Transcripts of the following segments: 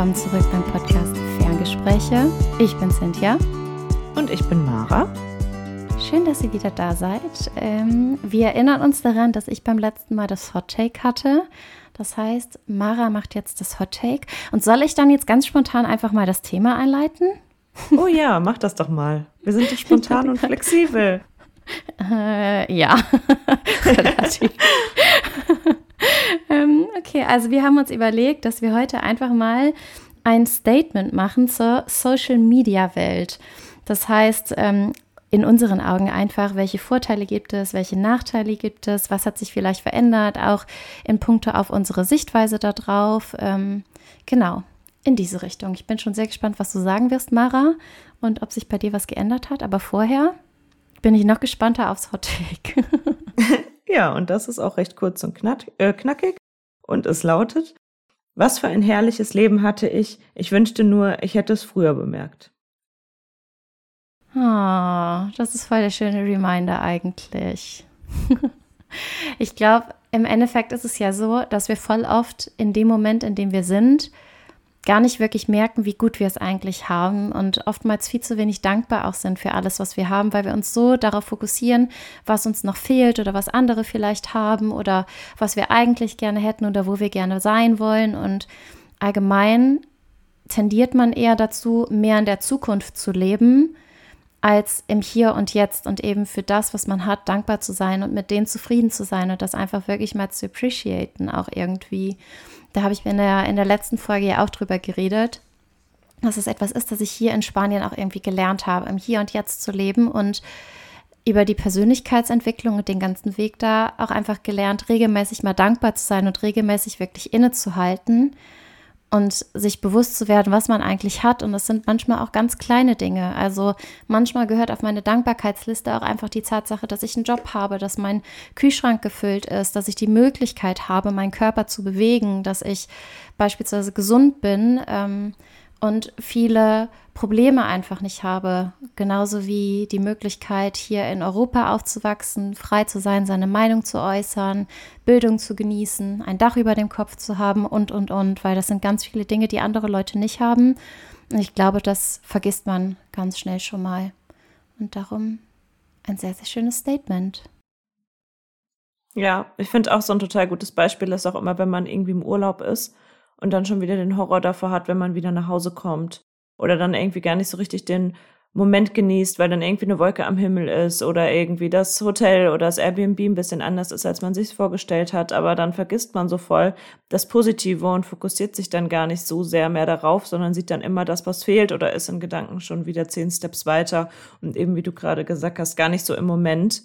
willkommen zurück beim Podcast Ferngespräche. Ich bin Cynthia. Und ich bin Mara. Schön, dass ihr wieder da seid. Ähm, wir erinnern uns daran, dass ich beim letzten Mal das Hot Take hatte. Das heißt, Mara macht jetzt das Hot Take. Und soll ich dann jetzt ganz spontan einfach mal das Thema einleiten? Oh ja, mach das doch mal. Wir sind doch spontan und flexibel. Äh, ja, relativ. ähm, okay, also wir haben uns überlegt, dass wir heute einfach mal ein Statement machen zur Social-Media-Welt. Das heißt, ähm, in unseren Augen einfach, welche Vorteile gibt es, welche Nachteile gibt es, was hat sich vielleicht verändert, auch in puncto auf unsere Sichtweise darauf. Ähm, genau, in diese Richtung. Ich bin schon sehr gespannt, was du sagen wirst, Mara, und ob sich bei dir was geändert hat. Aber vorher bin ich noch gespannter aufs Hot Take. ja, und das ist auch recht kurz und knack, äh, knackig. Und es lautet, was für ein herrliches Leben hatte ich. Ich wünschte nur, ich hätte es früher bemerkt. Oh, das ist voll der schöne Reminder eigentlich. ich glaube, im Endeffekt ist es ja so, dass wir voll oft in dem Moment, in dem wir sind, gar nicht wirklich merken, wie gut wir es eigentlich haben und oftmals viel zu wenig dankbar auch sind für alles, was wir haben, weil wir uns so darauf fokussieren, was uns noch fehlt oder was andere vielleicht haben oder was wir eigentlich gerne hätten oder wo wir gerne sein wollen. Und allgemein tendiert man eher dazu, mehr in der Zukunft zu leben, als im Hier und Jetzt und eben für das, was man hat, dankbar zu sein und mit denen zufrieden zu sein und das einfach wirklich mal zu appreciaten, auch irgendwie. Da habe ich in der, in der letzten Folge ja auch drüber geredet, dass es etwas ist, das ich hier in Spanien auch irgendwie gelernt habe, im Hier und Jetzt zu leben und über die Persönlichkeitsentwicklung und den ganzen Weg da auch einfach gelernt, regelmäßig mal dankbar zu sein und regelmäßig wirklich innezuhalten und sich bewusst zu werden, was man eigentlich hat. Und das sind manchmal auch ganz kleine Dinge. Also manchmal gehört auf meine Dankbarkeitsliste auch einfach die Tatsache, dass ich einen Job habe, dass mein Kühlschrank gefüllt ist, dass ich die Möglichkeit habe, meinen Körper zu bewegen, dass ich beispielsweise gesund bin. Ähm, und viele Probleme einfach nicht habe. Genauso wie die Möglichkeit, hier in Europa aufzuwachsen, frei zu sein, seine Meinung zu äußern, Bildung zu genießen, ein Dach über dem Kopf zu haben und, und, und, weil das sind ganz viele Dinge, die andere Leute nicht haben. Und ich glaube, das vergisst man ganz schnell schon mal. Und darum ein sehr, sehr schönes Statement. Ja, ich finde auch so ein total gutes Beispiel ist auch immer, wenn man irgendwie im Urlaub ist und dann schon wieder den Horror davor hat, wenn man wieder nach Hause kommt. Oder dann irgendwie gar nicht so richtig den Moment genießt, weil dann irgendwie eine Wolke am Himmel ist oder irgendwie das Hotel oder das Airbnb ein bisschen anders ist, als man sich vorgestellt hat. Aber dann vergisst man so voll das Positive und fokussiert sich dann gar nicht so sehr mehr darauf, sondern sieht dann immer das, was fehlt oder ist in Gedanken schon wieder zehn Steps weiter und eben, wie du gerade gesagt hast, gar nicht so im Moment.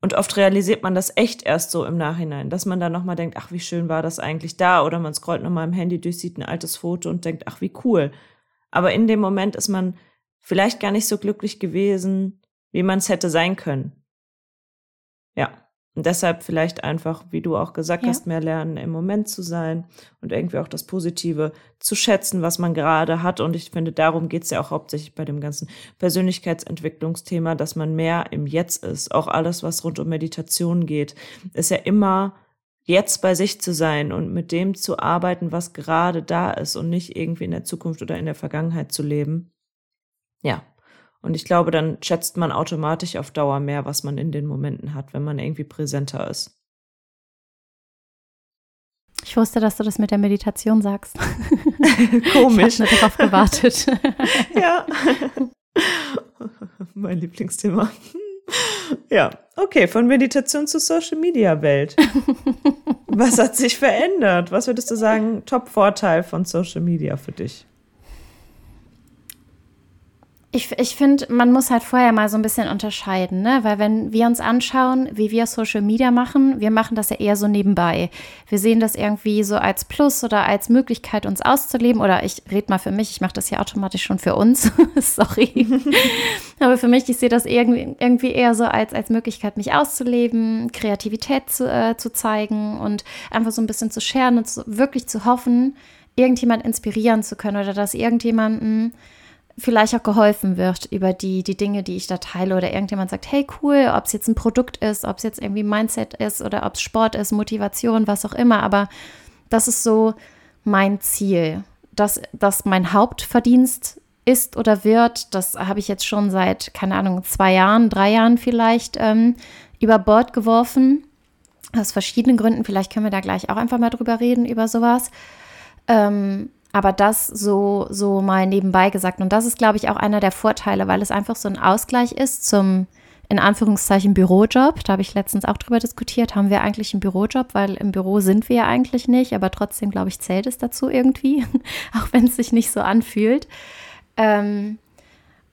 Und oft realisiert man das echt erst so im Nachhinein, dass man dann nochmal denkt, ach, wie schön war das eigentlich da? Oder man scrollt nochmal im Handy durch, sieht ein altes Foto und denkt, ach, wie cool. Aber in dem Moment ist man vielleicht gar nicht so glücklich gewesen, wie man es hätte sein können. Ja. Und deshalb vielleicht einfach, wie du auch gesagt ja. hast, mehr lernen, im Moment zu sein und irgendwie auch das Positive zu schätzen, was man gerade hat. Und ich finde, darum geht es ja auch hauptsächlich bei dem ganzen Persönlichkeitsentwicklungsthema, dass man mehr im Jetzt ist. Auch alles, was rund um Meditation geht, ist ja immer jetzt bei sich zu sein und mit dem zu arbeiten, was gerade da ist und nicht irgendwie in der Zukunft oder in der Vergangenheit zu leben. Ja, und ich glaube, dann schätzt man automatisch auf Dauer mehr, was man in den Momenten hat, wenn man irgendwie präsenter ist. Ich wusste, dass du das mit der Meditation sagst. Komisch. Ich habe darauf gewartet. ja. mein Lieblingsthema. Ja, okay, von Meditation zur Social Media Welt. Was hat sich verändert? Was würdest du sagen, Top-Vorteil von Social Media für dich? Ich, ich finde, man muss halt vorher mal so ein bisschen unterscheiden, ne? Weil wenn wir uns anschauen, wie wir Social Media machen, wir machen das ja eher so nebenbei. Wir sehen das irgendwie so als Plus oder als Möglichkeit, uns auszuleben. Oder ich rede mal für mich, ich mache das ja automatisch schon für uns. Sorry. Aber für mich, ich sehe das irgendwie, irgendwie eher so als, als Möglichkeit, mich auszuleben, Kreativität zu, äh, zu zeigen und einfach so ein bisschen zu scheren und zu, wirklich zu hoffen, irgendjemand inspirieren zu können oder dass irgendjemanden vielleicht auch geholfen wird über die, die Dinge, die ich da teile oder irgendjemand sagt, hey cool, ob es jetzt ein Produkt ist, ob es jetzt irgendwie Mindset ist oder ob es Sport ist, Motivation, was auch immer, aber das ist so mein Ziel, dass das mein Hauptverdienst ist oder wird, das habe ich jetzt schon seit, keine Ahnung, zwei Jahren, drei Jahren vielleicht ähm, über Bord geworfen. Aus verschiedenen Gründen. Vielleicht können wir da gleich auch einfach mal drüber reden, über sowas. Ähm, aber das so, so mal nebenbei gesagt. Und das ist, glaube ich, auch einer der Vorteile, weil es einfach so ein Ausgleich ist zum, in Anführungszeichen, Bürojob. Da habe ich letztens auch drüber diskutiert. Haben wir eigentlich einen Bürojob? Weil im Büro sind wir ja eigentlich nicht. Aber trotzdem, glaube ich, zählt es dazu irgendwie. auch wenn es sich nicht so anfühlt. Ähm,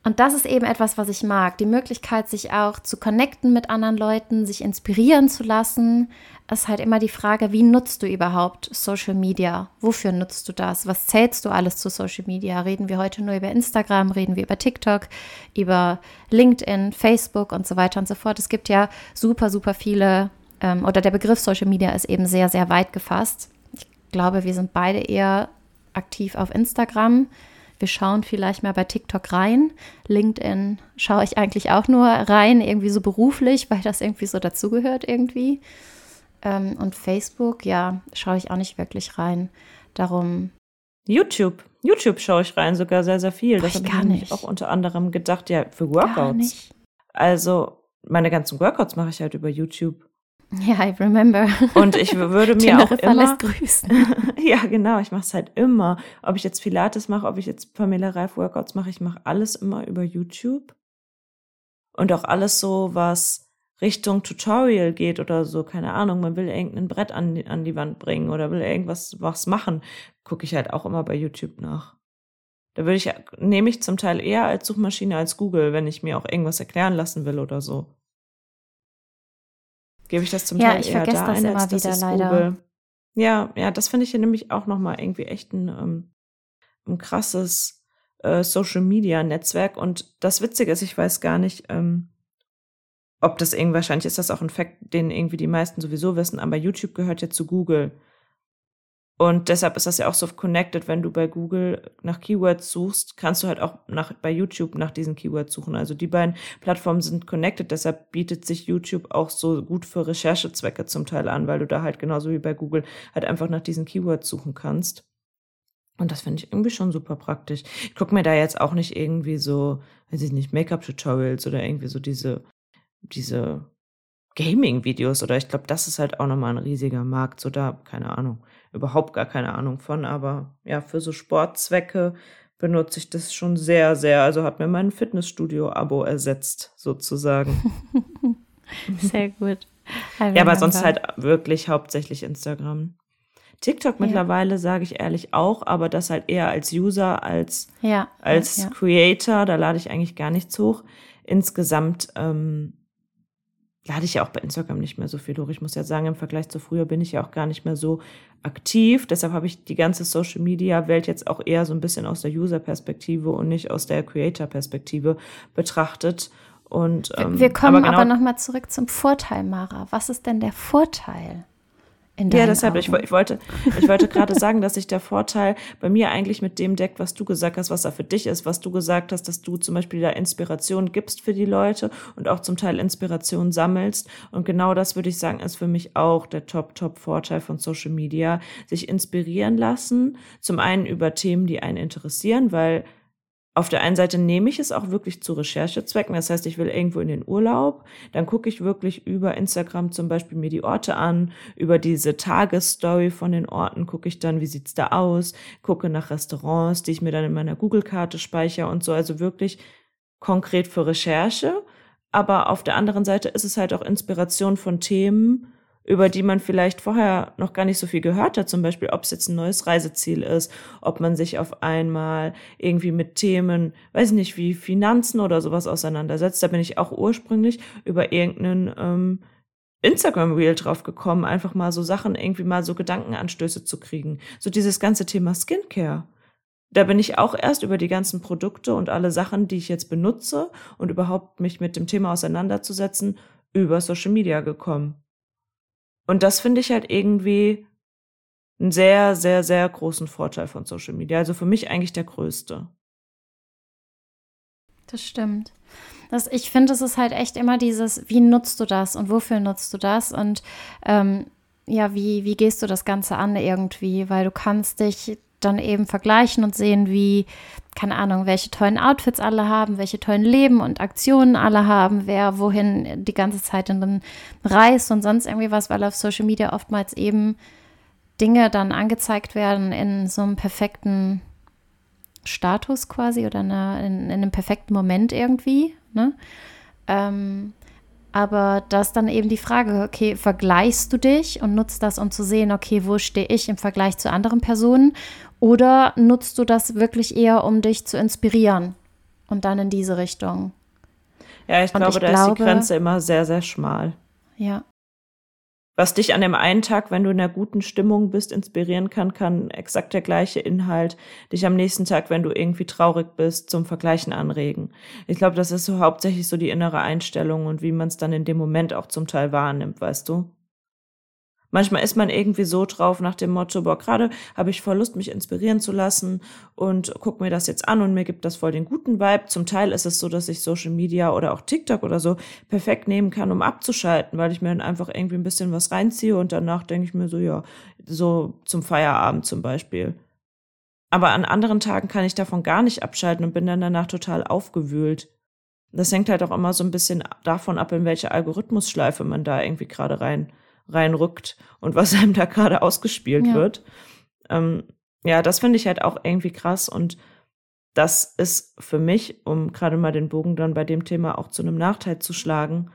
und das ist eben etwas, was ich mag. Die Möglichkeit, sich auch zu connecten mit anderen Leuten, sich inspirieren zu lassen. Es ist halt immer die Frage, wie nutzt du überhaupt Social Media? Wofür nutzt du das? Was zählst du alles zu Social Media? Reden wir heute nur über Instagram? Reden wir über TikTok? Über LinkedIn, Facebook und so weiter und so fort? Es gibt ja super, super viele, ähm, oder der Begriff Social Media ist eben sehr, sehr weit gefasst. Ich glaube, wir sind beide eher aktiv auf Instagram wir schauen vielleicht mal bei TikTok rein. LinkedIn schaue ich eigentlich auch nur rein, irgendwie so beruflich, weil das irgendwie so dazugehört irgendwie. Ähm, und Facebook, ja, schaue ich auch nicht wirklich rein. Darum. YouTube. YouTube schaue ich rein, sogar sehr, sehr viel. Das habe ich gar nicht. auch unter anderem gedacht, ja, für Workouts. Gar nicht. Also meine ganzen Workouts mache ich halt über YouTube. Ja, I remember. Und ich würde mir auch immer grüßen. ja, genau, ich mache es halt immer. Ob ich jetzt Pilates mache, ob ich jetzt Pamela Reif Workouts mache, ich mache alles immer über YouTube. Und auch alles so, was Richtung Tutorial geht oder so, keine Ahnung, man will irgendein Brett an die, an die Wand bringen oder will irgendwas was machen, gucke ich halt auch immer bei YouTube nach. Da würde ich, nehme ich zum Teil eher als Suchmaschine als Google, wenn ich mir auch irgendwas erklären lassen will oder so gebe ich das zum ja, Teil ich eher da das ein, immer als wieder das leider. Google. Ja, ja, das finde ich hier nämlich auch nochmal irgendwie echt ein, ähm, ein krasses äh, Social Media Netzwerk. Und das Witzige ist, ich weiß gar nicht, ähm, ob das irgendwie, wahrscheinlich ist das auch ein Fakt, den irgendwie die meisten sowieso wissen, aber YouTube gehört ja zu Google. Und deshalb ist das ja auch so connected, wenn du bei Google nach Keywords suchst, kannst du halt auch nach, bei YouTube nach diesen Keywords suchen. Also die beiden Plattformen sind connected, deshalb bietet sich YouTube auch so gut für Recherchezwecke zum Teil an, weil du da halt genauso wie bei Google halt einfach nach diesen Keywords suchen kannst. Und das finde ich irgendwie schon super praktisch. Ich gucke mir da jetzt auch nicht irgendwie so, weiß ich nicht, Make-up-Tutorials oder irgendwie so diese, diese Gaming-Videos oder ich glaube, das ist halt auch nochmal ein riesiger Markt. So da, keine Ahnung überhaupt gar keine Ahnung von, aber ja, für so Sportzwecke benutze ich das schon sehr, sehr. Also hat mir mein Fitnessstudio-Abo ersetzt, sozusagen. sehr gut. Ja, aber sonst halt wirklich hauptsächlich Instagram. TikTok ja. mittlerweile sage ich ehrlich auch, aber das halt eher als User als ja, als ja. Creator. Da lade ich eigentlich gar nichts hoch. Insgesamt ähm, lade ich ja auch bei Instagram nicht mehr so viel hoch. Ich muss ja sagen, im Vergleich zu früher bin ich ja auch gar nicht mehr so aktiv. Deshalb habe ich die ganze Social Media Welt jetzt auch eher so ein bisschen aus der User-Perspektive und nicht aus der Creator-Perspektive betrachtet. Und, ähm, wir kommen aber, genau, aber nochmal zurück zum Vorteil, Mara. Was ist denn der Vorteil? Ja, deshalb, ich, ich, wollte, ich wollte gerade sagen, dass sich der Vorteil bei mir eigentlich mit dem deckt, was du gesagt hast, was da für dich ist, was du gesagt hast, dass du zum Beispiel da Inspiration gibst für die Leute und auch zum Teil Inspiration sammelst. Und genau das würde ich sagen, ist für mich auch der Top-Top-Vorteil von Social Media, sich inspirieren lassen. Zum einen über Themen, die einen interessieren, weil auf der einen Seite nehme ich es auch wirklich zu Recherchezwecken. Das heißt, ich will irgendwo in den Urlaub. Dann gucke ich wirklich über Instagram zum Beispiel mir die Orte an. Über diese Tagesstory von den Orten gucke ich dann, wie sieht's da aus. Gucke nach Restaurants, die ich mir dann in meiner Google-Karte speichere und so. Also wirklich konkret für Recherche. Aber auf der anderen Seite ist es halt auch Inspiration von Themen, über die man vielleicht vorher noch gar nicht so viel gehört hat, zum Beispiel, ob es jetzt ein neues Reiseziel ist, ob man sich auf einmal irgendwie mit Themen, weiß nicht, wie Finanzen oder sowas auseinandersetzt. Da bin ich auch ursprünglich über irgendeinen ähm, Instagram-Reel drauf gekommen, einfach mal so Sachen, irgendwie mal so Gedankenanstöße zu kriegen. So dieses ganze Thema Skincare. Da bin ich auch erst über die ganzen Produkte und alle Sachen, die ich jetzt benutze und überhaupt mich mit dem Thema auseinanderzusetzen, über Social Media gekommen. Und das finde ich halt irgendwie einen sehr, sehr, sehr großen Vorteil von Social Media. Also für mich eigentlich der größte. Das stimmt. Das, ich finde, es ist halt echt immer dieses, wie nutzt du das und wofür nutzt du das und ähm, ja, wie, wie gehst du das Ganze an irgendwie? Weil du kannst dich dann eben vergleichen und sehen, wie, keine Ahnung, welche tollen Outfits alle haben, welche tollen Leben und Aktionen alle haben, wer wohin die ganze Zeit dann reist und sonst irgendwie was, weil auf Social Media oftmals eben Dinge dann angezeigt werden in so einem perfekten Status quasi oder in, in, in einem perfekten Moment irgendwie. Ne? Ähm, aber das ist dann eben die Frage, okay, vergleichst du dich und nutzt das, um zu sehen, okay, wo stehe ich im Vergleich zu anderen Personen? Oder nutzt du das wirklich eher, um dich zu inspirieren und dann in diese Richtung? Ja, ich glaube, ich da glaube, ist die Grenze immer sehr, sehr schmal. Ja was dich an dem einen Tag, wenn du in einer guten Stimmung bist, inspirieren kann, kann exakt der gleiche Inhalt dich am nächsten Tag, wenn du irgendwie traurig bist, zum Vergleichen anregen. Ich glaube, das ist so hauptsächlich so die innere Einstellung und wie man es dann in dem Moment auch zum Teil wahrnimmt, weißt du? Manchmal ist man irgendwie so drauf nach dem Motto, boah, gerade habe ich voll Lust, mich inspirieren zu lassen und guck mir das jetzt an und mir gibt das voll den guten Vibe. Zum Teil ist es so, dass ich Social Media oder auch TikTok oder so perfekt nehmen kann, um abzuschalten, weil ich mir dann einfach irgendwie ein bisschen was reinziehe und danach denke ich mir so, ja, so zum Feierabend zum Beispiel. Aber an anderen Tagen kann ich davon gar nicht abschalten und bin dann danach total aufgewühlt. Das hängt halt auch immer so ein bisschen davon ab, in welche Algorithmusschleife man da irgendwie gerade rein reinrückt und was einem da gerade ausgespielt ja. wird. Ähm, ja, das finde ich halt auch irgendwie krass und das ist für mich, um gerade mal den Bogen dann bei dem Thema auch zu einem Nachteil zu schlagen,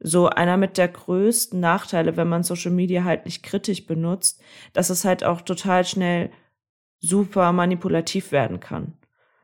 so einer mit der größten Nachteile, wenn man Social Media halt nicht kritisch benutzt, dass es halt auch total schnell super manipulativ werden kann.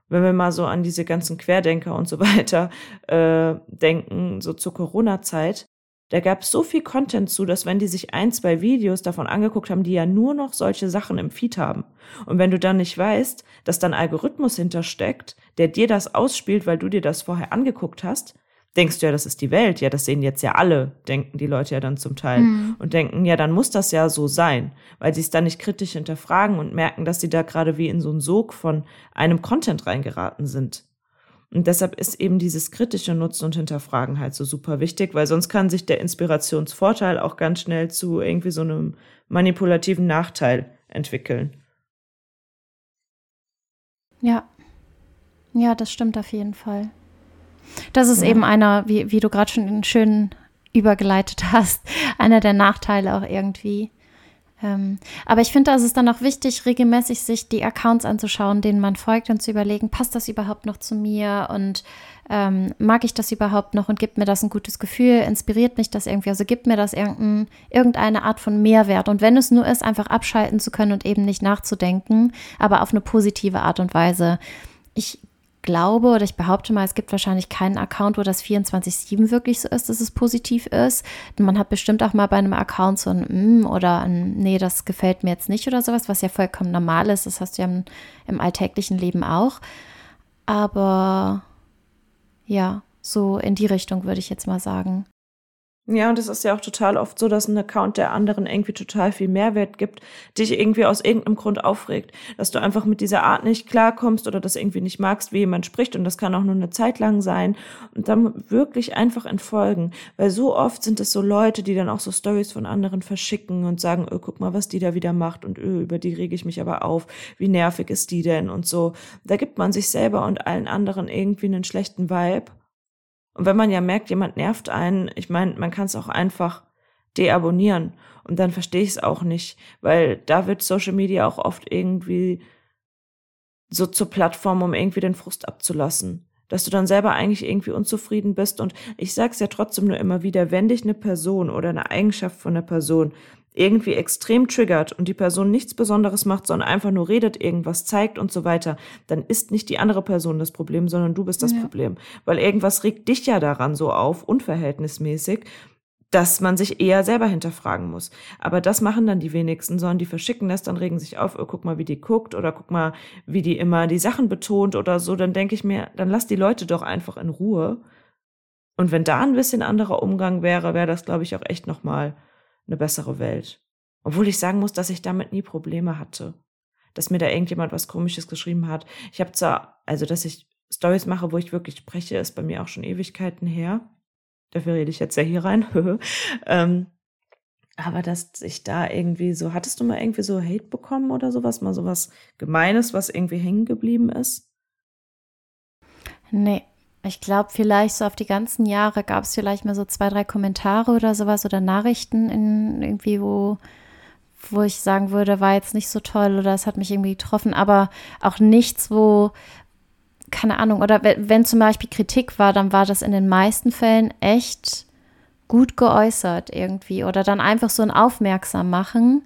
Wenn wir mal so an diese ganzen Querdenker und so weiter äh, denken, so zur Corona-Zeit, da gab es so viel Content zu, dass wenn die sich ein, zwei Videos davon angeguckt haben, die ja nur noch solche Sachen im Feed haben. Und wenn du dann nicht weißt, dass dann Algorithmus hintersteckt, der dir das ausspielt, weil du dir das vorher angeguckt hast, denkst du ja, das ist die Welt. Ja, das sehen jetzt ja alle, denken die Leute ja dann zum Teil. Mhm. Und denken, ja, dann muss das ja so sein, weil sie es dann nicht kritisch hinterfragen und merken, dass sie da gerade wie in so einen Sog von einem Content reingeraten sind. Und deshalb ist eben dieses kritische Nutzen und Hinterfragen halt so super wichtig, weil sonst kann sich der Inspirationsvorteil auch ganz schnell zu irgendwie so einem manipulativen Nachteil entwickeln. Ja. Ja, das stimmt auf jeden Fall. Das ist ja. eben einer, wie, wie du gerade schon schön übergeleitet hast, einer der Nachteile auch irgendwie. Ähm, aber ich finde, da ist es dann auch wichtig, regelmäßig sich die Accounts anzuschauen, denen man folgt und zu überlegen, passt das überhaupt noch zu mir und ähm, mag ich das überhaupt noch und gibt mir das ein gutes Gefühl, inspiriert mich das irgendwie, also gibt mir das irgendein, irgendeine Art von Mehrwert. Und wenn es nur ist, einfach abschalten zu können und eben nicht nachzudenken, aber auf eine positive Art und Weise. Ich glaube oder ich behaupte mal, es gibt wahrscheinlich keinen Account, wo das 24-7 wirklich so ist, dass es positiv ist. Man hat bestimmt auch mal bei einem Account so ein mm oder ein Nee, das gefällt mir jetzt nicht oder sowas, was ja vollkommen normal ist. Das hast du ja im, im alltäglichen Leben auch. Aber ja, so in die Richtung würde ich jetzt mal sagen. Ja, und es ist ja auch total oft so, dass ein Account der anderen irgendwie total viel Mehrwert gibt, dich irgendwie aus irgendeinem Grund aufregt, dass du einfach mit dieser Art nicht klarkommst oder das irgendwie nicht magst, wie jemand spricht. Und das kann auch nur eine Zeit lang sein. Und dann wirklich einfach entfolgen, weil so oft sind es so Leute, die dann auch so Stories von anderen verschicken und sagen, oh, guck mal, was die da wieder macht. Und öh, über die rege ich mich aber auf, wie nervig ist die denn? Und so. Da gibt man sich selber und allen anderen irgendwie einen schlechten Vibe und wenn man ja merkt, jemand nervt einen, ich meine, man kann es auch einfach deabonnieren. Und dann verstehe ich es auch nicht, weil da wird Social Media auch oft irgendwie so zur Plattform, um irgendwie den Frust abzulassen. Dass du dann selber eigentlich irgendwie unzufrieden bist. Und ich sag's ja trotzdem nur immer wieder, wenn dich eine Person oder eine Eigenschaft von einer Person irgendwie extrem triggert und die Person nichts Besonderes macht, sondern einfach nur redet, irgendwas zeigt und so weiter, dann ist nicht die andere Person das Problem, sondern du bist das ja. Problem. Weil irgendwas regt dich ja daran so auf, unverhältnismäßig, dass man sich eher selber hinterfragen muss. Aber das machen dann die wenigsten, sondern die verschicken das, dann regen sich auf, oh, guck mal, wie die guckt oder guck mal, wie die immer die Sachen betont oder so. Dann denke ich mir, dann lass die Leute doch einfach in Ruhe. Und wenn da ein bisschen anderer Umgang wäre, wäre das, glaube ich, auch echt nochmal eine bessere Welt. Obwohl ich sagen muss, dass ich damit nie Probleme hatte. Dass mir da irgendjemand was Komisches geschrieben hat. Ich habe zwar, also dass ich Stories mache, wo ich wirklich spreche, ist bei mir auch schon Ewigkeiten her. Dafür rede ich jetzt ja hier rein. ähm, Aber dass ich da irgendwie so, hattest du mal irgendwie so Hate bekommen oder sowas? Mal sowas Gemeines, was irgendwie hängen geblieben ist? Nee, ich glaube, vielleicht so auf die ganzen Jahre gab es vielleicht mal so zwei, drei Kommentare oder sowas oder Nachrichten in irgendwie, wo, wo ich sagen würde, war jetzt nicht so toll oder es hat mich irgendwie getroffen, aber auch nichts, wo, keine Ahnung, oder wenn, wenn zum Beispiel Kritik war, dann war das in den meisten Fällen echt gut geäußert irgendwie oder dann einfach so ein Aufmerksam machen.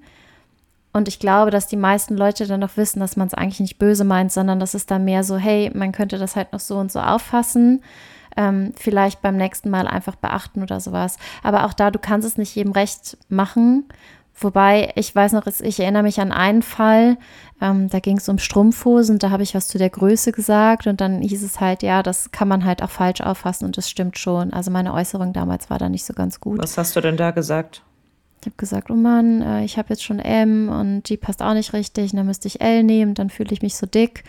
Und ich glaube, dass die meisten Leute dann noch wissen, dass man es eigentlich nicht böse meint, sondern dass es dann mehr so, hey, man könnte das halt noch so und so auffassen. Ähm, vielleicht beim nächsten Mal einfach beachten oder sowas. Aber auch da, du kannst es nicht jedem recht machen. Wobei, ich weiß noch, ich erinnere mich an einen Fall, ähm, da ging es um Strumpfhosen, da habe ich was zu der Größe gesagt und dann hieß es halt, ja, das kann man halt auch falsch auffassen und das stimmt schon. Also meine Äußerung damals war da nicht so ganz gut. Was hast du denn da gesagt? Ich habe gesagt, oh Mann, äh, ich habe jetzt schon M und die passt auch nicht richtig, dann müsste ich L nehmen, dann fühle ich mich so dick.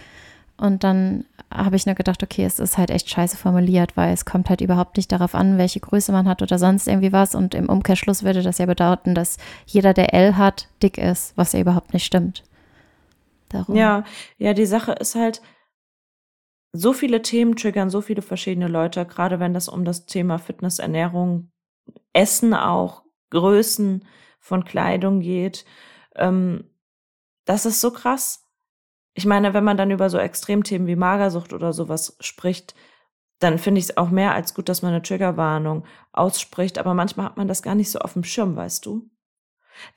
Und dann habe ich nur gedacht, okay, es ist halt echt scheiße formuliert, weil es kommt halt überhaupt nicht darauf an, welche Größe man hat oder sonst irgendwie was. Und im Umkehrschluss würde das ja bedeuten, dass jeder, der L hat, dick ist, was ja überhaupt nicht stimmt. Darum. Ja, ja, die Sache ist halt, so viele Themen triggern so viele verschiedene Leute, gerade wenn das um das Thema Fitness, Ernährung, Essen auch, Größen von Kleidung geht. Ähm, das ist so krass ich meine, wenn man dann über so Extremthemen wie Magersucht oder sowas spricht, dann finde ich es auch mehr als gut, dass man eine Triggerwarnung ausspricht. Aber manchmal hat man das gar nicht so auf dem Schirm, weißt du?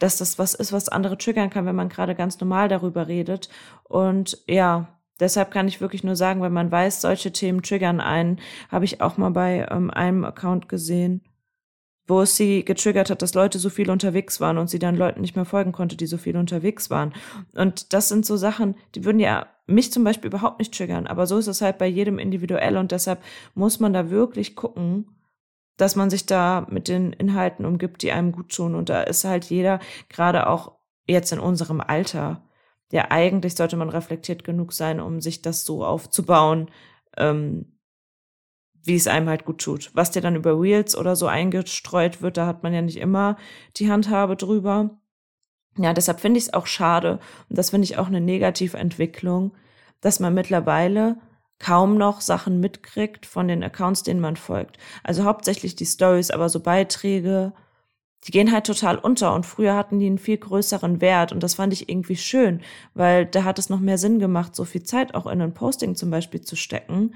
Dass das was ist, was andere triggern kann, wenn man gerade ganz normal darüber redet. Und ja, deshalb kann ich wirklich nur sagen, wenn man weiß, solche Themen triggern einen, habe ich auch mal bei ähm, einem Account gesehen wo es sie getriggert hat, dass Leute so viel unterwegs waren und sie dann Leuten nicht mehr folgen konnte, die so viel unterwegs waren. Und das sind so Sachen, die würden ja mich zum Beispiel überhaupt nicht triggern, aber so ist es halt bei jedem individuell und deshalb muss man da wirklich gucken, dass man sich da mit den Inhalten umgibt, die einem gut tun. Und da ist halt jeder, gerade auch jetzt in unserem Alter, ja, eigentlich sollte man reflektiert genug sein, um sich das so aufzubauen, ähm, wie es einem halt gut tut. Was dir dann über Reels oder so eingestreut wird, da hat man ja nicht immer die Handhabe drüber. Ja, deshalb finde ich es auch schade und das finde ich auch eine negative Entwicklung, dass man mittlerweile kaum noch Sachen mitkriegt von den Accounts, denen man folgt. Also hauptsächlich die Stories, aber so Beiträge, die gehen halt total unter und früher hatten die einen viel größeren Wert und das fand ich irgendwie schön, weil da hat es noch mehr Sinn gemacht, so viel Zeit auch in ein Posting zum Beispiel zu stecken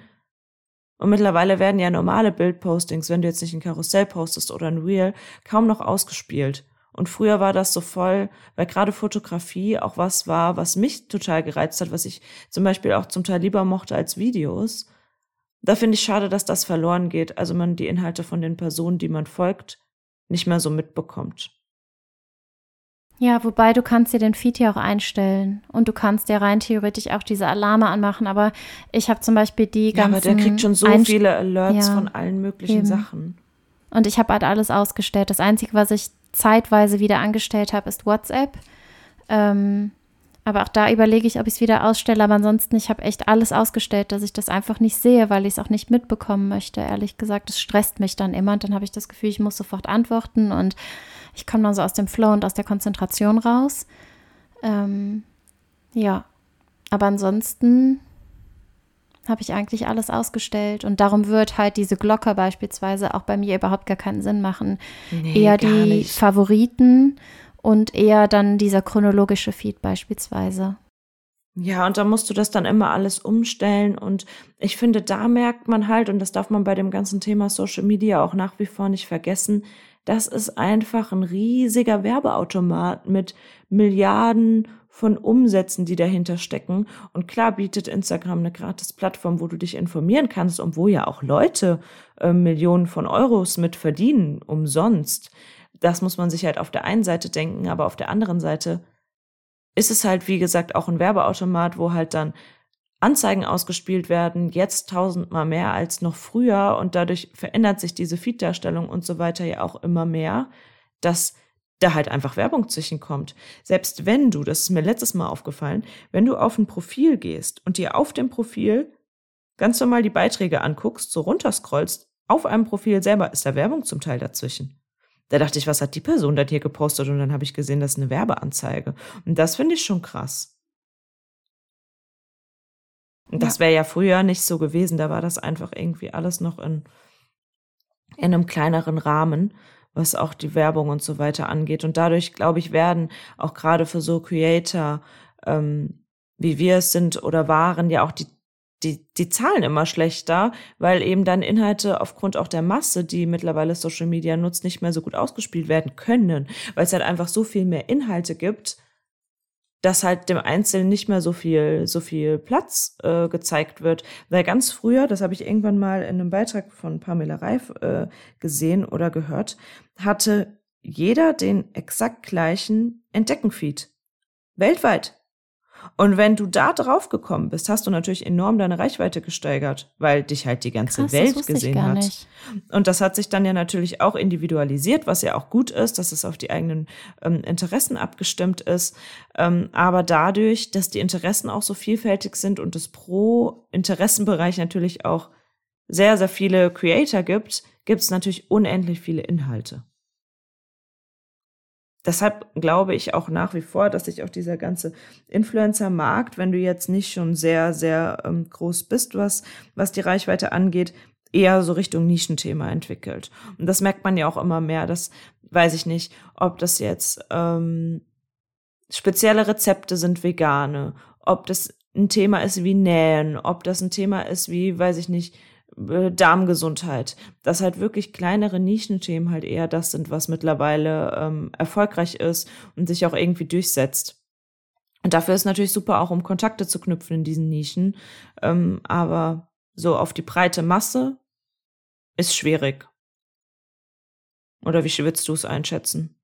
und mittlerweile werden ja normale Bildpostings, wenn du jetzt nicht ein Karussell postest oder ein Reel, kaum noch ausgespielt. Und früher war das so voll, weil gerade Fotografie auch was war, was mich total gereizt hat, was ich zum Beispiel auch zum Teil lieber mochte als Videos. Da finde ich schade, dass das verloren geht, also man die Inhalte von den Personen, die man folgt, nicht mehr so mitbekommt. Ja, wobei du kannst dir den Feed ja auch einstellen und du kannst ja rein theoretisch auch diese Alarme anmachen, aber ich habe zum Beispiel die ganzen... Ja, aber der kriegt schon so Einst viele Alerts ja, von allen möglichen eben. Sachen. Und ich habe halt alles ausgestellt. Das Einzige, was ich zeitweise wieder angestellt habe, ist WhatsApp. Ähm, aber auch da überlege ich, ob ich es wieder ausstelle. Aber ansonsten, ich habe echt alles ausgestellt, dass ich das einfach nicht sehe, weil ich es auch nicht mitbekommen möchte. Ehrlich gesagt, es stresst mich dann immer und dann habe ich das Gefühl, ich muss sofort antworten und ich komme dann so aus dem Flow und aus der Konzentration raus. Ähm, ja, aber ansonsten habe ich eigentlich alles ausgestellt und darum wird halt diese Glocke beispielsweise auch bei mir überhaupt gar keinen Sinn machen. Nee, eher die nicht. Favoriten und eher dann dieser chronologische Feed beispielsweise. Ja, und da musst du das dann immer alles umstellen. Und ich finde, da merkt man halt, und das darf man bei dem ganzen Thema Social Media auch nach wie vor nicht vergessen, das ist einfach ein riesiger Werbeautomat mit Milliarden von Umsätzen, die dahinter stecken. Und klar bietet Instagram eine gratis Plattform, wo du dich informieren kannst und wo ja auch Leute äh, Millionen von Euros mit verdienen, umsonst. Das muss man sich halt auf der einen Seite denken, aber auf der anderen Seite ist es halt, wie gesagt, auch ein Werbeautomat, wo halt dann Anzeigen ausgespielt werden, jetzt tausendmal mehr als noch früher und dadurch verändert sich diese Feed-Darstellung und so weiter ja auch immer mehr, dass da halt einfach Werbung zwischen kommt. Selbst wenn du, das ist mir letztes Mal aufgefallen, wenn du auf ein Profil gehst und dir auf dem Profil ganz normal die Beiträge anguckst, so runterscrollst, auf einem Profil selber ist da Werbung zum Teil dazwischen. Da dachte ich, was hat die Person denn hier gepostet? Und dann habe ich gesehen, das ist eine Werbeanzeige. Und das finde ich schon krass. Und das wäre ja früher nicht so gewesen. Da war das einfach irgendwie alles noch in, in einem kleineren Rahmen, was auch die Werbung und so weiter angeht. Und dadurch, glaube ich, werden auch gerade für so Creator, ähm, wie wir es sind oder waren, ja auch die die, die Zahlen immer schlechter, weil eben dann Inhalte aufgrund auch der Masse, die mittlerweile Social Media nutzt, nicht mehr so gut ausgespielt werden können, weil es halt einfach so viel mehr Inhalte gibt, dass halt dem Einzelnen nicht mehr so viel, so viel Platz äh, gezeigt wird. Weil ganz früher, das habe ich irgendwann mal in einem Beitrag von Pamela Reif äh, gesehen oder gehört, hatte jeder den exakt gleichen Entdeckenfeed. Weltweit. Und wenn du da drauf gekommen bist, hast du natürlich enorm deine Reichweite gesteigert, weil dich halt die ganze Krass, Welt gesehen hat. Nicht. Und das hat sich dann ja natürlich auch individualisiert, was ja auch gut ist, dass es auf die eigenen ähm, Interessen abgestimmt ist. Ähm, aber dadurch, dass die Interessen auch so vielfältig sind und es pro Interessenbereich natürlich auch sehr, sehr viele Creator gibt, gibt es natürlich unendlich viele Inhalte deshalb glaube ich auch nach wie vor, dass sich auch dieser ganze Influencer-Markt, wenn du jetzt nicht schon sehr, sehr ähm, groß bist, was, was die Reichweite angeht, eher so Richtung Nischenthema entwickelt. Und das merkt man ja auch immer mehr. Das weiß ich nicht, ob das jetzt ähm, spezielle Rezepte sind vegane, ob das ein Thema ist wie Nähen, ob das ein Thema ist wie, weiß ich nicht, äh, Darmgesundheit, dass halt wirklich kleinere Nischenthemen halt eher das sind, was mittlerweile ähm, erfolgreich ist und sich auch irgendwie durchsetzt. Und dafür ist natürlich super auch, um Kontakte zu knüpfen in diesen Nischen. Ähm, aber so auf die breite Masse ist schwierig. Oder wie würdest du es einschätzen?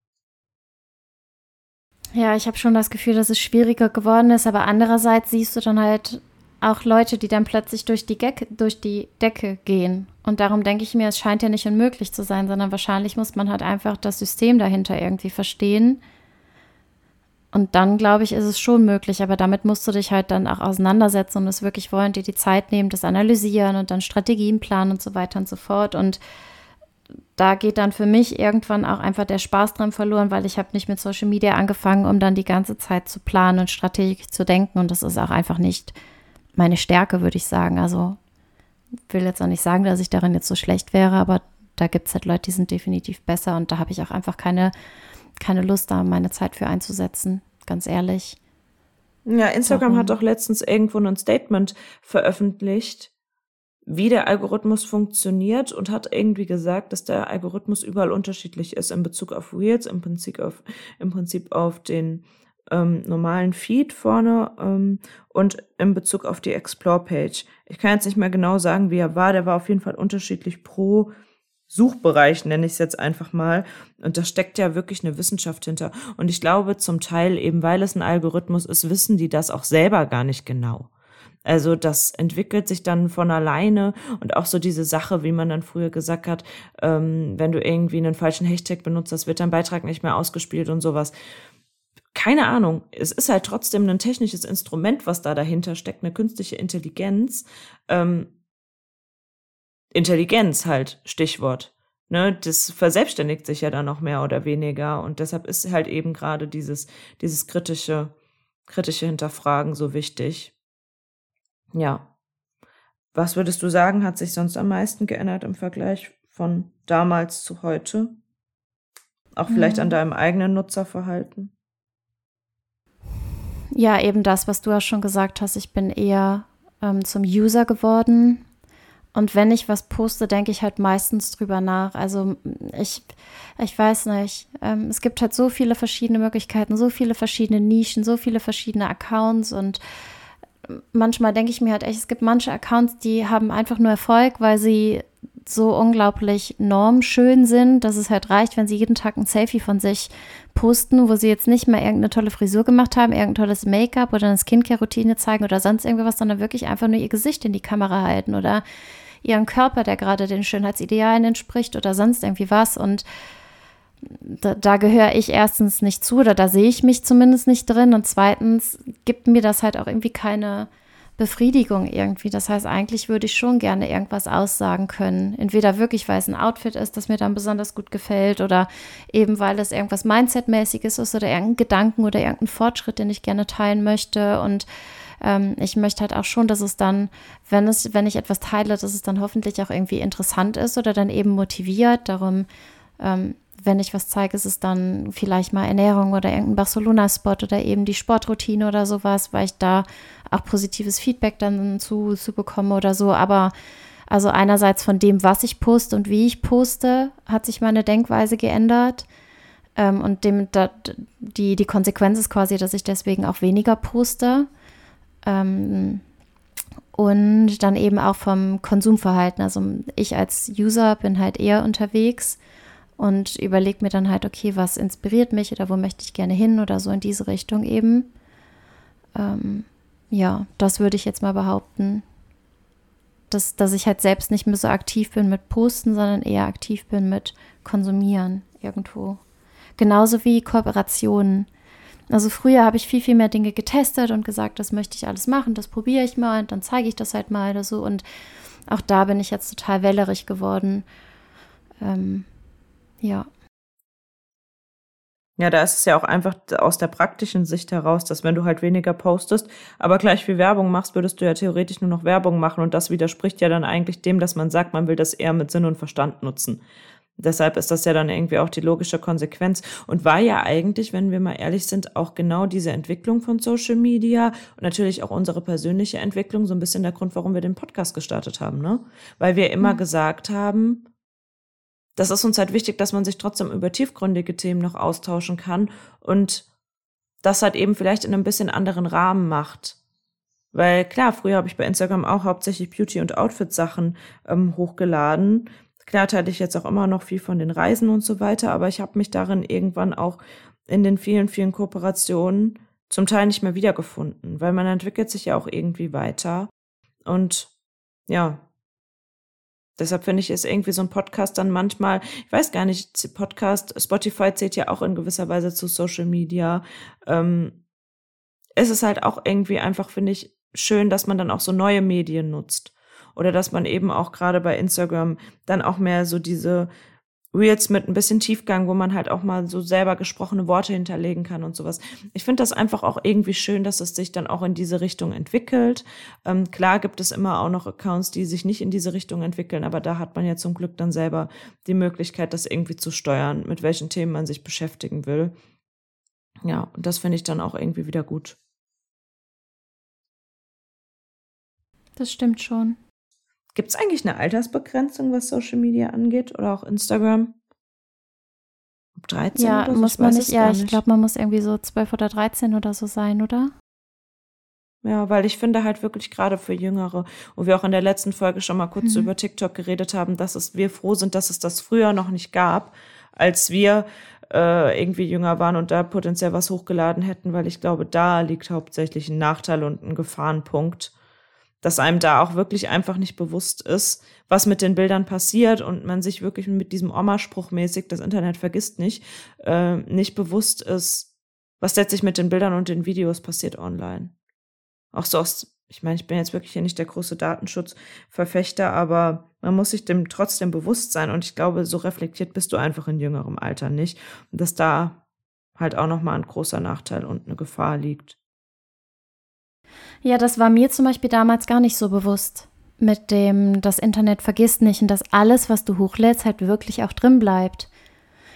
Ja, ich habe schon das Gefühl, dass es schwieriger geworden ist, aber andererseits siehst du dann halt auch Leute, die dann plötzlich durch die, Gecke, durch die Decke gehen. Und darum denke ich mir, es scheint ja nicht unmöglich zu sein, sondern wahrscheinlich muss man halt einfach das System dahinter irgendwie verstehen. Und dann, glaube ich, ist es schon möglich, aber damit musst du dich halt dann auch auseinandersetzen und es wirklich wollen, dir die Zeit nehmen, das analysieren und dann Strategien planen und so weiter und so fort. Und da geht dann für mich irgendwann auch einfach der Spaß dran verloren, weil ich habe nicht mit Social Media angefangen, um dann die ganze Zeit zu planen und strategisch zu denken. Und das ist auch einfach nicht meine Stärke, würde ich sagen. Also will jetzt auch nicht sagen, dass ich darin jetzt so schlecht wäre, aber da gibt es halt Leute, die sind definitiv besser und da habe ich auch einfach keine, keine Lust, da meine Zeit für einzusetzen, ganz ehrlich. Ja, Instagram Darum. hat auch letztens irgendwo ein Statement veröffentlicht, wie der Algorithmus funktioniert und hat irgendwie gesagt, dass der Algorithmus überall unterschiedlich ist in Bezug auf Reels, im Prinzip auf, im Prinzip auf den ähm, normalen Feed vorne ähm, und in Bezug auf die Explore-Page. Ich kann jetzt nicht mehr genau sagen, wie er war. Der war auf jeden Fall unterschiedlich pro Suchbereich, nenne ich es jetzt einfach mal. Und da steckt ja wirklich eine Wissenschaft hinter. Und ich glaube, zum Teil, eben weil es ein Algorithmus ist, wissen die das auch selber gar nicht genau. Also das entwickelt sich dann von alleine und auch so diese Sache, wie man dann früher gesagt hat, ähm, wenn du irgendwie einen falschen Hashtag benutzt, das wird dein Beitrag nicht mehr ausgespielt und sowas keine Ahnung, es ist halt trotzdem ein technisches Instrument, was da dahinter steckt, eine künstliche Intelligenz. Ähm, Intelligenz halt, Stichwort. Ne, das verselbstständigt sich ja dann noch mehr oder weniger. Und deshalb ist halt eben gerade dieses, dieses kritische, kritische Hinterfragen so wichtig. Ja. Was würdest du sagen, hat sich sonst am meisten geändert im Vergleich von damals zu heute? Auch vielleicht mhm. an deinem eigenen Nutzerverhalten? Ja, eben das, was du auch schon gesagt hast. Ich bin eher ähm, zum User geworden. Und wenn ich was poste, denke ich halt meistens drüber nach. Also ich, ich weiß nicht. Ähm, es gibt halt so viele verschiedene Möglichkeiten, so viele verschiedene Nischen, so viele verschiedene Accounts und manchmal denke ich mir halt echt, es gibt manche Accounts, die haben einfach nur Erfolg, weil sie so unglaublich normschön sind, dass es halt reicht, wenn sie jeden Tag ein Selfie von sich posten, wo sie jetzt nicht mal irgendeine tolle Frisur gemacht haben, irgendein tolles Make-up oder eine Skincare-Routine zeigen oder sonst irgendwas, sondern wirklich einfach nur ihr Gesicht in die Kamera halten oder ihren Körper, der gerade den Schönheitsidealen entspricht oder sonst irgendwie was. Und da, da gehöre ich erstens nicht zu oder da sehe ich mich zumindest nicht drin und zweitens gibt mir das halt auch irgendwie keine Befriedigung irgendwie. Das heißt, eigentlich würde ich schon gerne irgendwas aussagen können. Entweder wirklich, weil es ein Outfit ist, das mir dann besonders gut gefällt oder eben, weil es irgendwas Mindset-mäßiges ist oder irgendein Gedanken oder irgendein Fortschritt, den ich gerne teilen möchte. Und ähm, ich möchte halt auch schon, dass es dann, wenn es, wenn ich etwas teile, dass es dann hoffentlich auch irgendwie interessant ist oder dann eben motiviert. Darum ähm, wenn ich was zeige, ist es dann vielleicht mal Ernährung oder irgendein Barcelona-Spot oder eben die Sportroutine oder sowas, weil ich da auch positives Feedback dann zu, zu bekomme oder so. Aber also einerseits von dem, was ich poste und wie ich poste, hat sich meine Denkweise geändert. Ähm, und dem, da, die, die Konsequenz ist quasi, dass ich deswegen auch weniger poste. Ähm, und dann eben auch vom Konsumverhalten. Also ich als User bin halt eher unterwegs und überlege mir dann halt, okay, was inspiriert mich oder wo möchte ich gerne hin oder so in diese Richtung eben. Ähm, ja, das würde ich jetzt mal behaupten, dass, dass ich halt selbst nicht mehr so aktiv bin mit Posten, sondern eher aktiv bin mit Konsumieren irgendwo. Genauso wie Kooperationen. Also früher habe ich viel, viel mehr Dinge getestet und gesagt, das möchte ich alles machen, das probiere ich mal und dann zeige ich das halt mal oder so. Und auch da bin ich jetzt total wählerig geworden. Ähm, ja. Ja, da ist es ja auch einfach aus der praktischen Sicht heraus, dass wenn du halt weniger postest, aber gleich viel Werbung machst, würdest du ja theoretisch nur noch Werbung machen und das widerspricht ja dann eigentlich dem, dass man sagt, man will das eher mit Sinn und Verstand nutzen. Deshalb ist das ja dann irgendwie auch die logische Konsequenz und war ja eigentlich, wenn wir mal ehrlich sind, auch genau diese Entwicklung von Social Media und natürlich auch unsere persönliche Entwicklung so ein bisschen der Grund, warum wir den Podcast gestartet haben, ne? Weil wir immer mhm. gesagt haben, das ist uns halt wichtig, dass man sich trotzdem über tiefgründige Themen noch austauschen kann und das halt eben vielleicht in einem bisschen anderen Rahmen macht. Weil klar, früher habe ich bei Instagram auch hauptsächlich Beauty- und Outfit-Sachen ähm, hochgeladen. Klar teile ich jetzt auch immer noch viel von den Reisen und so weiter, aber ich habe mich darin irgendwann auch in den vielen, vielen Kooperationen zum Teil nicht mehr wiedergefunden, weil man entwickelt sich ja auch irgendwie weiter. Und ja, Deshalb finde ich es irgendwie so ein Podcast dann manchmal, ich weiß gar nicht, Podcast, Spotify zählt ja auch in gewisser Weise zu Social Media. Ähm, es ist halt auch irgendwie einfach, finde ich, schön, dass man dann auch so neue Medien nutzt. Oder dass man eben auch gerade bei Instagram dann auch mehr so diese Reels mit ein bisschen Tiefgang, wo man halt auch mal so selber gesprochene Worte hinterlegen kann und sowas. Ich finde das einfach auch irgendwie schön, dass es sich dann auch in diese Richtung entwickelt. Ähm, klar gibt es immer auch noch Accounts, die sich nicht in diese Richtung entwickeln, aber da hat man ja zum Glück dann selber die Möglichkeit, das irgendwie zu steuern, mit welchen Themen man sich beschäftigen will. Ja, und das finde ich dann auch irgendwie wieder gut. Das stimmt schon. Gibt es eigentlich eine Altersbegrenzung, was Social Media angeht oder auch Instagram? 13 ja, oder so? muss man nicht. Ja, ich glaube, man muss irgendwie so 12 oder 13 oder so sein, oder? Ja, weil ich finde halt wirklich gerade für Jüngere, wo wir auch in der letzten Folge schon mal kurz mhm. über TikTok geredet haben, dass es wir froh sind, dass es das früher noch nicht gab, als wir äh, irgendwie jünger waren und da potenziell was hochgeladen hätten, weil ich glaube, da liegt hauptsächlich ein Nachteil und ein Gefahrenpunkt dass einem da auch wirklich einfach nicht bewusst ist, was mit den Bildern passiert und man sich wirklich mit diesem Oma-Spruch mäßig, das Internet vergisst nicht, äh, nicht bewusst ist, was letztlich mit den Bildern und den Videos passiert online. Auch so aus, ich meine, ich bin jetzt wirklich hier nicht der große Datenschutzverfechter, aber man muss sich dem trotzdem bewusst sein und ich glaube, so reflektiert bist du einfach in jüngerem Alter nicht dass da halt auch nochmal ein großer Nachteil und eine Gefahr liegt. Ja, das war mir zum Beispiel damals gar nicht so bewusst. Mit dem, das Internet vergisst nicht und dass alles, was du hochlädst, halt wirklich auch drin bleibt.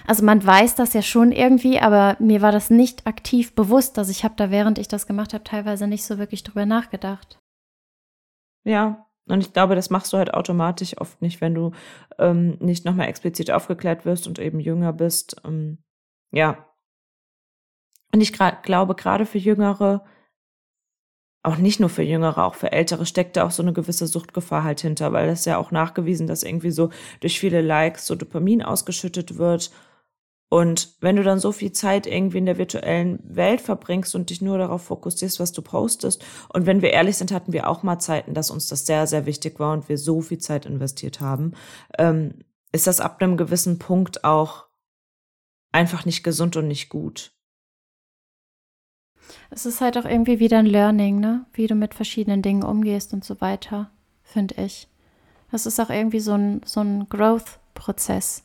Also man weiß das ja schon irgendwie, aber mir war das nicht aktiv bewusst. Also ich habe da, während ich das gemacht habe, teilweise nicht so wirklich drüber nachgedacht. Ja, und ich glaube, das machst du halt automatisch oft nicht, wenn du ähm, nicht nochmal explizit aufgeklärt wirst und eben jünger bist. Ähm, ja. Und ich glaube, gerade für Jüngere auch nicht nur für Jüngere, auch für Ältere steckt da auch so eine gewisse Suchtgefahr halt hinter, weil es ja auch nachgewiesen, dass irgendwie so durch viele Likes so Dopamin ausgeschüttet wird. Und wenn du dann so viel Zeit irgendwie in der virtuellen Welt verbringst und dich nur darauf fokussierst, was du postest, und wenn wir ehrlich sind, hatten wir auch mal Zeiten, dass uns das sehr, sehr wichtig war und wir so viel Zeit investiert haben, ähm, ist das ab einem gewissen Punkt auch einfach nicht gesund und nicht gut. Es ist halt auch irgendwie wieder ein Learning, ne? Wie du mit verschiedenen Dingen umgehst und so weiter, finde ich. Das ist auch irgendwie so ein, so ein Growth-Prozess.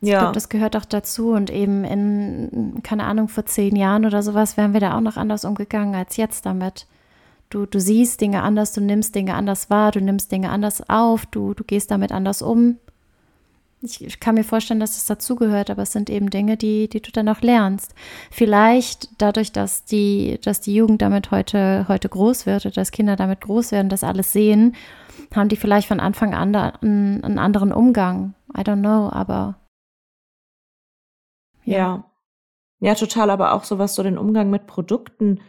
Ja. Ich glaube, das gehört auch dazu. Und eben in, keine Ahnung, vor zehn Jahren oder sowas wären wir da auch noch anders umgegangen als jetzt damit. Du, du siehst Dinge anders, du nimmst Dinge anders wahr, du nimmst Dinge anders auf, du, du gehst damit anders um. Ich, kann mir vorstellen, dass es dazugehört, aber es sind eben Dinge, die, die du dann auch lernst. Vielleicht dadurch, dass die, dass die Jugend damit heute, heute groß wird oder dass Kinder damit groß werden, das alles sehen, haben die vielleicht von Anfang an einen, einen anderen Umgang. I don't know, aber ja. Ja, total, aber auch so was so den Umgang mit Produkten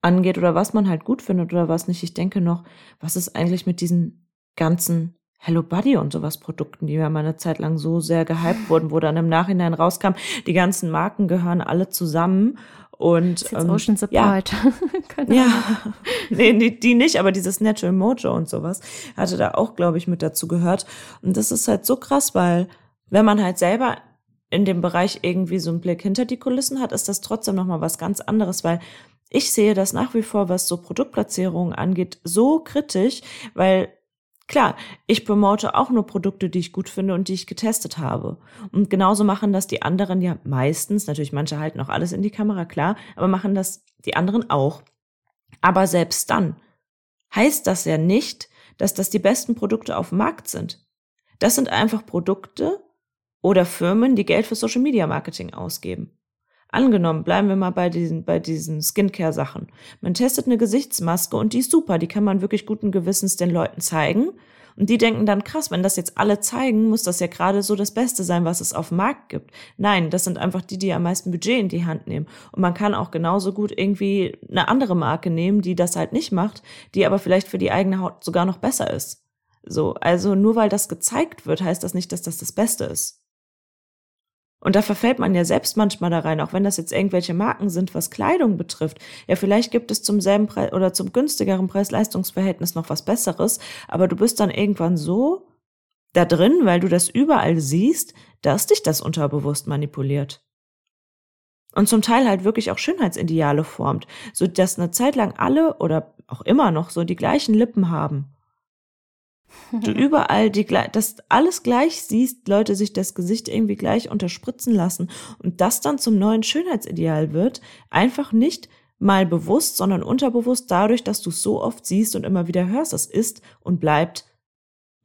angeht oder was man halt gut findet oder was nicht. Ich denke noch, was ist eigentlich mit diesen ganzen Hello Buddy und sowas Produkten, die ja mal eine Zeit lang so sehr gehypt wurden, wo dann im Nachhinein rauskam, die ganzen Marken gehören alle zusammen und das ähm, Ocean Support. Ja, ja. nee, die, die nicht, aber dieses Natural Mojo und sowas hatte da auch, glaube ich, mit dazu gehört. Und das ist halt so krass, weil wenn man halt selber in dem Bereich irgendwie so einen Blick hinter die Kulissen hat, ist das trotzdem nochmal was ganz anderes, weil ich sehe das nach wie vor, was so Produktplatzierungen angeht, so kritisch, weil klar, ich promote auch nur Produkte, die ich gut finde und die ich getestet habe. Und genauso machen das die anderen ja meistens, natürlich manche halten auch alles in die Kamera, klar, aber machen das die anderen auch. Aber selbst dann heißt das ja nicht, dass das die besten Produkte auf dem Markt sind. Das sind einfach Produkte, oder Firmen, die Geld für Social Media Marketing ausgeben. Angenommen, bleiben wir mal bei diesen, bei diesen Skincare-Sachen. Man testet eine Gesichtsmaske und die ist super, die kann man wirklich guten Gewissens den Leuten zeigen. Und die denken dann, krass, wenn das jetzt alle zeigen, muss das ja gerade so das Beste sein, was es auf dem Markt gibt. Nein, das sind einfach die, die am meisten Budget in die Hand nehmen. Und man kann auch genauso gut irgendwie eine andere Marke nehmen, die das halt nicht macht, die aber vielleicht für die eigene Haut sogar noch besser ist. So, also nur weil das gezeigt wird, heißt das nicht, dass das das Beste ist. Und da verfällt man ja selbst manchmal da rein, auch wenn das jetzt irgendwelche Marken sind, was Kleidung betrifft. Ja, vielleicht gibt es zum selben Preis oder zum günstigeren Preis-Leistungs-Verhältnis noch was Besseres, aber du bist dann irgendwann so da drin, weil du das überall siehst, dass dich das unterbewusst manipuliert. Und zum Teil halt wirklich auch Schönheitsideale formt, so dass eine Zeit lang alle oder auch immer noch so die gleichen Lippen haben du überall die das alles gleich siehst, Leute sich das Gesicht irgendwie gleich unterspritzen lassen und das dann zum neuen Schönheitsideal wird, einfach nicht mal bewusst, sondern unterbewusst dadurch, dass du es so oft siehst und immer wieder hörst, das ist und bleibt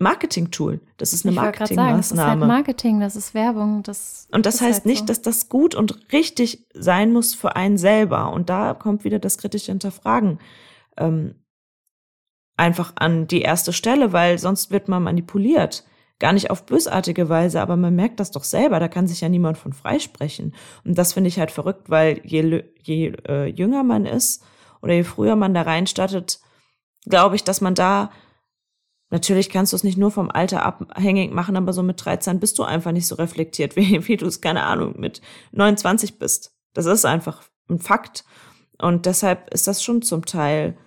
Marketing-Tool. Das ist eine Marketingmaßnahme. Das ist halt Marketing, das ist Werbung. Das und das heißt halt nicht, so. dass das gut und richtig sein muss für einen selber. Und da kommt wieder das kritische Hinterfragen ähm, einfach an die erste Stelle, weil sonst wird man manipuliert. Gar nicht auf bösartige Weise, aber man merkt das doch selber, da kann sich ja niemand von freisprechen. Und das finde ich halt verrückt, weil je, je äh, jünger man ist oder je früher man da reinstartet, glaube ich, dass man da Natürlich kannst du es nicht nur vom Alter abhängig machen, aber so mit 13 bist du einfach nicht so reflektiert, wie, wie du es, keine Ahnung, mit 29 bist. Das ist einfach ein Fakt. Und deshalb ist das schon zum Teil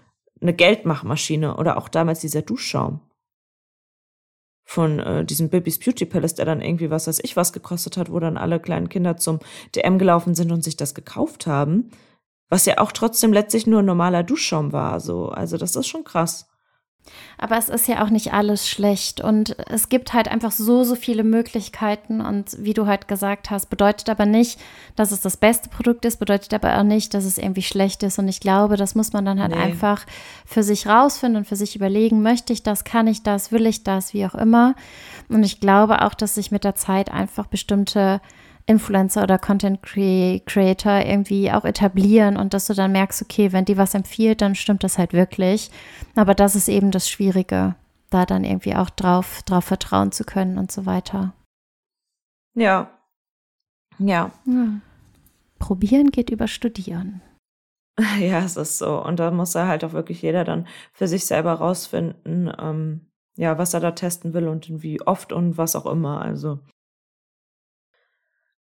eine Geldmachmaschine oder auch damals dieser Duschschaum von äh, diesem Bibby's Beauty Palace, der dann irgendwie was weiß ich was gekostet hat, wo dann alle kleinen Kinder zum DM gelaufen sind und sich das gekauft haben, was ja auch trotzdem letztlich nur ein normaler Duschschaum war, so also das ist schon krass. Aber es ist ja auch nicht alles schlecht und es gibt halt einfach so, so viele Möglichkeiten und wie du halt gesagt hast, bedeutet aber nicht, dass es das beste Produkt ist, bedeutet aber auch nicht, dass es irgendwie schlecht ist und ich glaube, das muss man dann halt nee. einfach für sich rausfinden und für sich überlegen, möchte ich das, kann ich das, will ich das, wie auch immer. Und ich glaube auch, dass sich mit der Zeit einfach bestimmte Influencer oder Content Creator irgendwie auch etablieren und dass du dann merkst, okay, wenn die was empfiehlt, dann stimmt das halt wirklich. Aber das ist eben das Schwierige, da dann irgendwie auch drauf, drauf vertrauen zu können und so weiter. Ja. Ja. ja. Probieren geht über Studieren. Ja, es ist so. Und da muss er halt auch wirklich jeder dann für sich selber rausfinden, ähm, ja, was er da testen will und wie oft und was auch immer. Also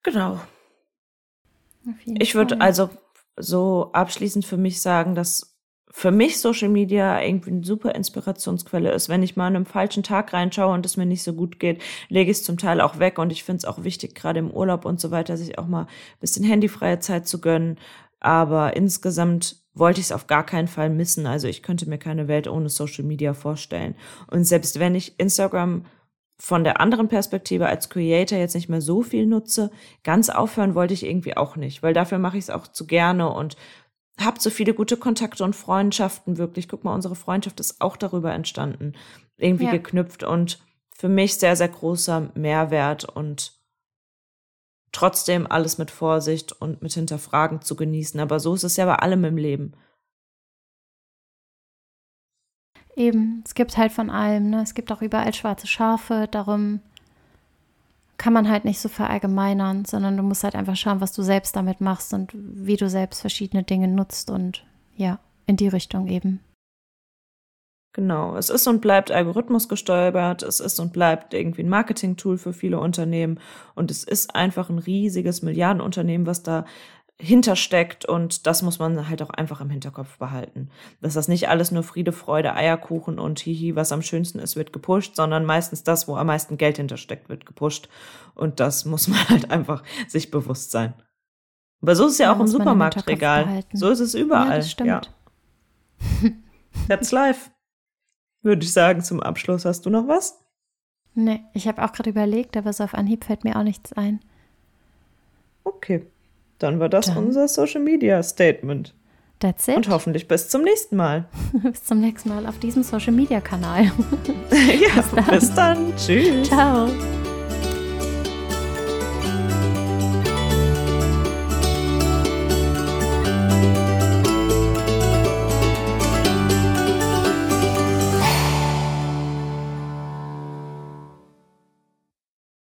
Genau. Ich würde also so abschließend für mich sagen, dass für mich Social Media irgendwie eine super Inspirationsquelle ist. Wenn ich mal an einem falschen Tag reinschaue und es mir nicht so gut geht, lege ich es zum Teil auch weg. Und ich finde es auch wichtig, gerade im Urlaub und so weiter, sich auch mal ein bisschen handyfreie Zeit zu gönnen. Aber insgesamt wollte ich es auf gar keinen Fall missen. Also ich könnte mir keine Welt ohne Social Media vorstellen. Und selbst wenn ich Instagram von der anderen Perspektive als Creator jetzt nicht mehr so viel nutze, ganz aufhören wollte ich irgendwie auch nicht, weil dafür mache ich es auch zu gerne und habe so viele gute Kontakte und Freundschaften wirklich. Guck mal, unsere Freundschaft ist auch darüber entstanden, irgendwie ja. geknüpft und für mich sehr, sehr großer Mehrwert und trotzdem alles mit Vorsicht und mit Hinterfragen zu genießen. Aber so ist es ja bei allem im Leben. Eben, es gibt halt von allem. Ne? Es gibt auch überall schwarze Schafe. Darum kann man halt nicht so verallgemeinern, sondern du musst halt einfach schauen, was du selbst damit machst und wie du selbst verschiedene Dinge nutzt und ja, in die Richtung eben. Genau, es ist und bleibt Algorithmus gesteuert, es ist und bleibt irgendwie ein Marketing-Tool für viele Unternehmen und es ist einfach ein riesiges Milliardenunternehmen, was da hintersteckt und das muss man halt auch einfach im Hinterkopf behalten. Dass das nicht alles nur Friede, Freude, Eierkuchen und Hihi, was am schönsten ist, wird gepusht, sondern meistens das, wo am meisten Geld hintersteckt, wird gepusht und das muss man halt einfach sich bewusst sein. Aber so ist es ja, ja auch im Supermarktregal. So ist es überall. Ja, das stimmt. Ja. That's life. Würde ich sagen zum Abschluss. Hast du noch was? Nee, ich habe auch gerade überlegt, aber so auf Anhieb fällt mir auch nichts ein. Okay. Dann war das Dann. unser Social Media Statement. That's it. Und hoffentlich bis zum nächsten Mal. bis zum nächsten Mal auf diesem Social Media Kanal. ja, bis dann. bis dann. Tschüss. Ciao.